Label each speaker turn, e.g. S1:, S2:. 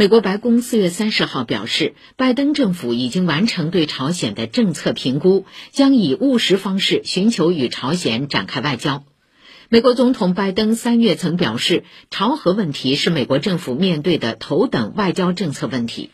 S1: 美国白宫四月三十号表示拜登政府已经完成对朝鲜的政策评估将以务实方式寻求与朝鲜展开外交。美国总统拜登三月曾表示朝核问题是美国政府面对的头等外交政策问题。